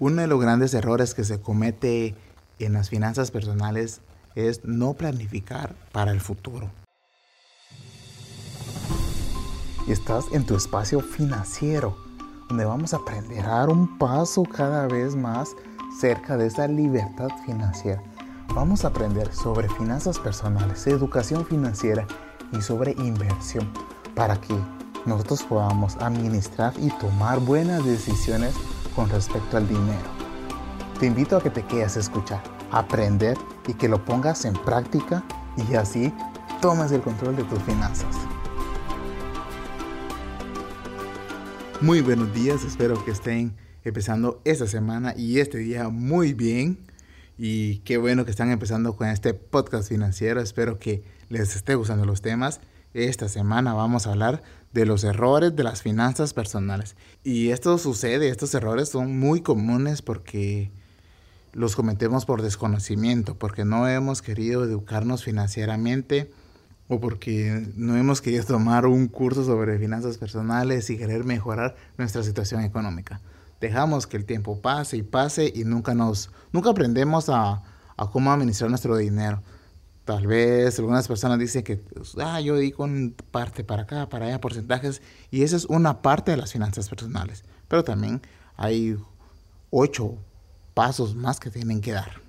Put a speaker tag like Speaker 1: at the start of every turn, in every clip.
Speaker 1: Uno de los grandes errores que se comete en las finanzas personales es no planificar para el futuro. Estás en tu espacio financiero, donde vamos a aprender a dar un paso cada vez más cerca de esa libertad financiera. Vamos a aprender sobre finanzas personales, educación financiera y sobre inversión para que nosotros podamos administrar y tomar buenas decisiones con respecto al dinero. Te invito a que te quedes a escuchar, aprender y que lo pongas en práctica y así tomes el control de tus finanzas. Muy buenos días, espero que estén empezando esta semana y este día muy bien. Y qué bueno que están empezando con este podcast financiero. Espero que les esté gustando los temas. Esta semana vamos a hablar de los errores de las finanzas personales. Y esto sucede, estos errores son muy comunes porque los cometemos por desconocimiento, porque no hemos querido educarnos financieramente o porque no hemos querido tomar un curso sobre finanzas personales y querer mejorar nuestra situación económica. Dejamos que el tiempo pase y pase y nunca nos nunca aprendemos a, a cómo administrar nuestro dinero. Tal vez algunas personas dicen que ah, yo di con parte para acá, para allá, porcentajes, y esa es una parte de las finanzas personales. Pero también hay ocho pasos más que tienen que dar.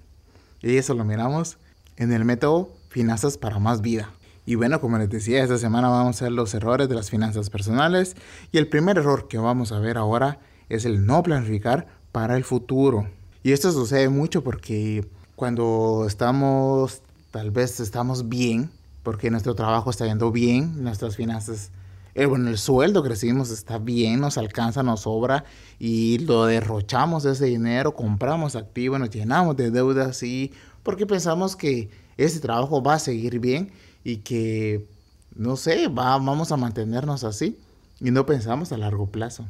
Speaker 1: Y eso lo miramos en el método Finanzas para Más Vida. Y bueno, como les decía, esta semana vamos a ver los errores de las finanzas personales. Y el primer error que vamos a ver ahora es el no planificar para el futuro. Y esto sucede mucho porque cuando estamos tal vez estamos bien, porque nuestro trabajo está yendo bien, nuestras finanzas, eh, bueno, el sueldo que recibimos está bien, nos alcanza, nos sobra y lo derrochamos ese dinero, compramos activos, nos llenamos de deudas y porque pensamos que ese trabajo va a seguir bien y que, no sé, va, vamos a mantenernos así y no pensamos a largo plazo.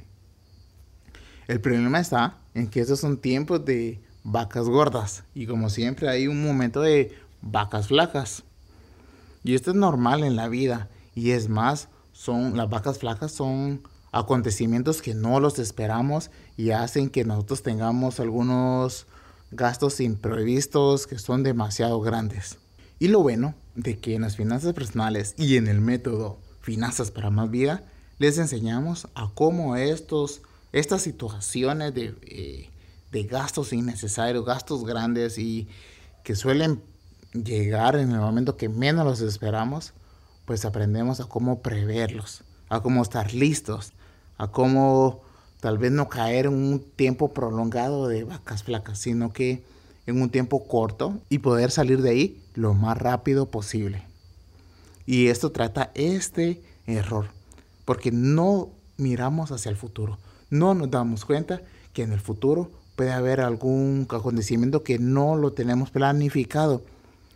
Speaker 1: El problema está en que esos son tiempos de vacas gordas y como siempre hay un momento de vacas flacas. Y esto es normal en la vida. Y es más, son, las vacas flacas son acontecimientos que no los esperamos y hacen que nosotros tengamos algunos gastos imprevistos que son demasiado grandes. Y lo bueno de que en las finanzas personales y en el método Finanzas para más vida les enseñamos a cómo estos, estas situaciones de, eh, de gastos innecesarios, gastos grandes y que suelen llegar en el momento que menos los esperamos, pues aprendemos a cómo preverlos, a cómo estar listos, a cómo tal vez no caer en un tiempo prolongado de vacas flacas, sino que en un tiempo corto y poder salir de ahí lo más rápido posible. Y esto trata este error, porque no miramos hacia el futuro, no nos damos cuenta que en el futuro puede haber algún acontecimiento que no lo tenemos planificado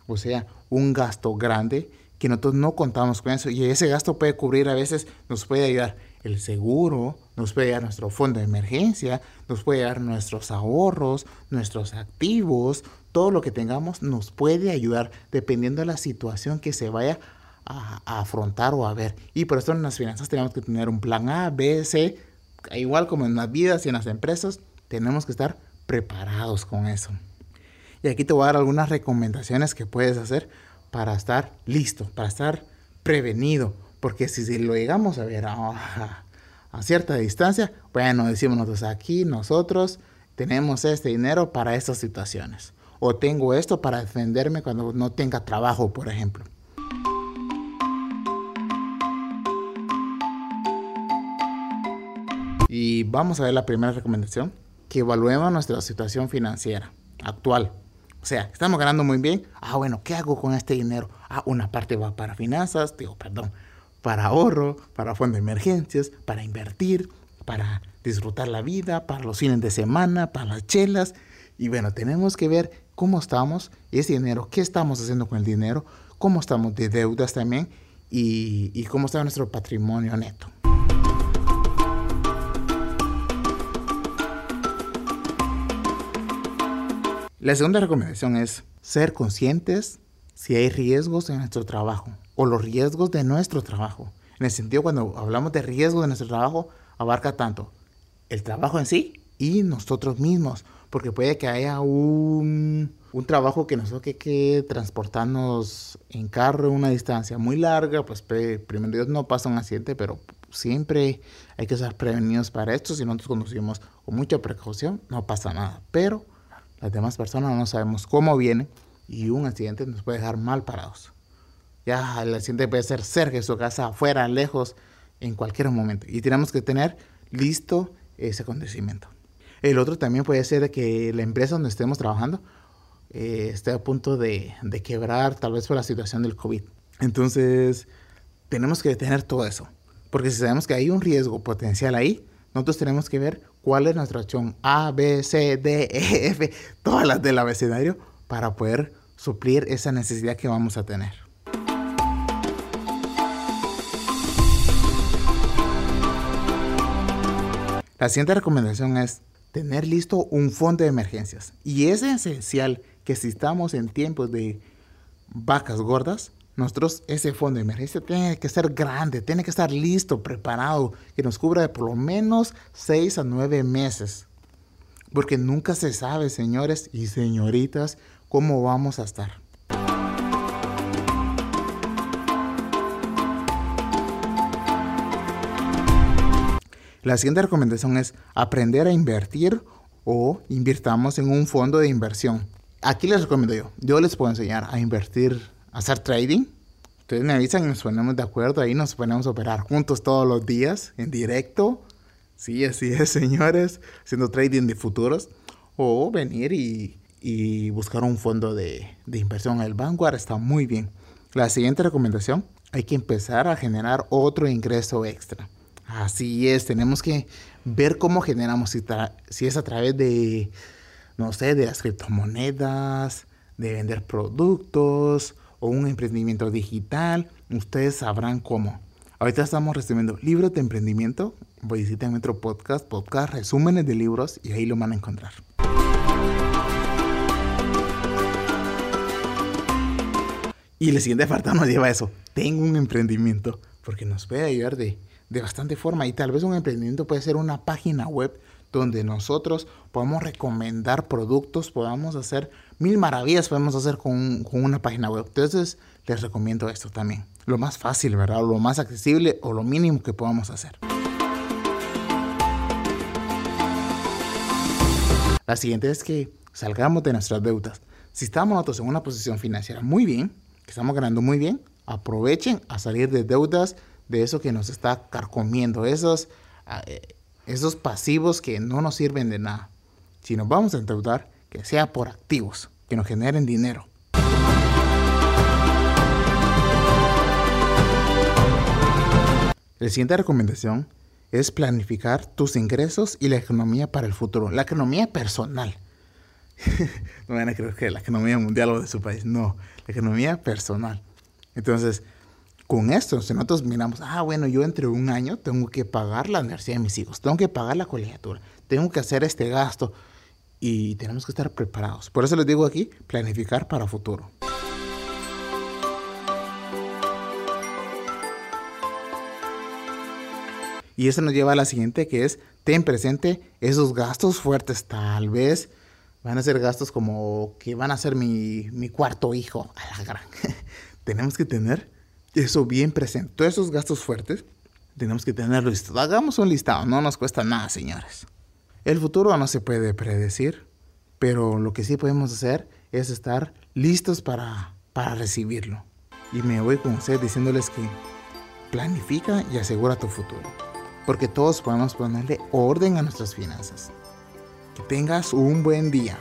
Speaker 1: o sea, un gasto grande que nosotros no contamos con eso y ese gasto puede cubrir a veces, nos puede ayudar el seguro, nos puede ayudar nuestro fondo de emergencia, nos puede ayudar nuestros ahorros, nuestros activos, todo lo que tengamos nos puede ayudar dependiendo de la situación que se vaya a, afrontar o a ver. Y por eso en las finanzas tenemos que tener un plan A, B, C, igual como en las vidas y en las empresas, tenemos que estar preparados con eso. Y aquí te voy a dar algunas recomendaciones que puedes hacer para estar listo, para estar prevenido. Porque si lo llegamos a ver a, cierta distancia, bueno, decimos nosotros aquí, nosotros tenemos este dinero para estas situaciones. O tengo esto para defenderme cuando no tenga trabajo, por ejemplo. Y vamos a ver la primera recomendación, que evaluemos nuestra situación financiera actual. O sea, estamos ganando muy bien. Ah, bueno, ¿qué hago con este dinero? Ah, una parte va para finanzas, digo, perdón, para ahorro, para fondo de emergencias, para invertir, para disfrutar la vida, para los fines de semana, para las chelas. Y bueno, tenemos que ver cómo estamos, ese dinero, qué estamos haciendo con el dinero, cómo estamos de deudas también y, y cómo está nuestro patrimonio neto. La segunda recomendación es ser conscientes si hay riesgos en nuestro trabajo o los riesgos de nuestro trabajo. En el sentido, cuando hablamos de riesgos de nuestro trabajo, abarca tanto el trabajo en sí y nosotros mismos, porque puede que haya un, un trabajo que nos toque que transportarnos en carro una distancia muy larga, pues primero Dios no pasa un accidente, pero siempre hay que estar prevenidos para esto. Si nosotros conducimos con mucha precaución, no pasa nada. Pero las demás personas no sabemos cómo vienen y un accidente nos puede dejar mal parados. Ya el accidente puede ser cerca de su casa, afuera, lejos, en cualquier momento. Y tenemos que tener listo ese acontecimiento. El otro también puede ser que la empresa donde estemos trabajando eh, esté a punto de, de quebrar, tal vez por la situación del COVID. Entonces, tenemos que tener todo eso. Porque si sabemos que hay un riesgo potencial ahí, nosotros tenemos que ver cuál es nuestra acción A, B, C, D, E, F, todas las del abecedario para poder suplir esa necesidad que vamos a tener. La siguiente recomendación es tener listo un fondo de emergencias. Y es esencial que si estamos en tiempos de vacas gordas, nosotros ese fondo de emergencia tiene que ser grande, tiene que estar listo, preparado, que nos cubra de por lo menos 6 a 9 meses. Porque nunca se sabe, señores y señoritas, cómo vamos a estar. La siguiente recomendación es aprender a invertir o invirtamos en un fondo de inversión. Aquí les recomiendo yo. Yo les puedo enseñar a invertir, hacer trading. Ustedes me avisan y nos ponemos de acuerdo. Ahí nos ponemos a operar juntos todos los días en directo. Sí, así es, señores. Haciendo trading de futuros. O venir y, buscar un fondo de, de inversión. El Vanguard está muy bien. La siguiente recomendación. Hay que empezar a generar otro ingreso extra. Así es, tenemos que ver cómo generamos, si, si, es a través de, no sé, de las criptomonedas, de vender productos o un emprendimiento digital, ustedes sabrán cómo. Ahorita estamos recibiendo libros de emprendimiento, visiten nuestro podcast, podcast, resúmenes de libros y ahí lo van a encontrar. Y el siguiente apartado nos lleva a eso. Tengo un emprendimiento porque nos puede ayudar de de bastante forma y tal vez un emprendimiento puede ser una página web donde nosotros podamos recomendar productos, podamos hacer mil maravillas, podemos hacer con, una página web. Entonces les recomiendo esto también. Lo más fácil, ¿verdad? Lo más accesible o lo mínimo que podamos hacer. La siguiente es que salgamos de nuestras deudas. Si estamos nosotros en una posición financiera muy bien, que estamos ganando muy bien, aprovechen a salir de deudas de eso que nos está carcomiendo, esos, ah, eh, esos pasivos que no nos sirven de nada. Si nos vamos a endeudar, que sea por activos, que nos generen dinero. La siguiente recomendación es planificar tus ingresos y la economía para el futuro. La economía personal. no van a creer que la economía mundial o de su país. No, la economía personal. Entonces, con esto, si nosotros miramos, ah, bueno, yo entre un año tengo que pagar la universidad de mis hijos, tengo que pagar la colegiatura, tengo que hacer este gasto y tenemos que estar preparados. Por eso les digo aquí, planificar para futuro. Y eso nos lleva a la siguiente, que es, ten presente esos gastos fuertes, tal vez van a ser gastos como que van a ser mi, mi cuarto hijo, a la gran. tenemos que tener eso bien presente. Todos esos gastos fuertes tenemos que tenerlo listo. Hagamos un listado, no nos cuesta nada, señores. El futuro no se puede predecir, pero lo que sí podemos hacer es estar listos para, para recibirlo. Y me voy con ustedes diciéndoles que planifica y asegura tu futuro. Porque todos podemos ponerle orden a nuestras finanzas. Que tengas un buen día.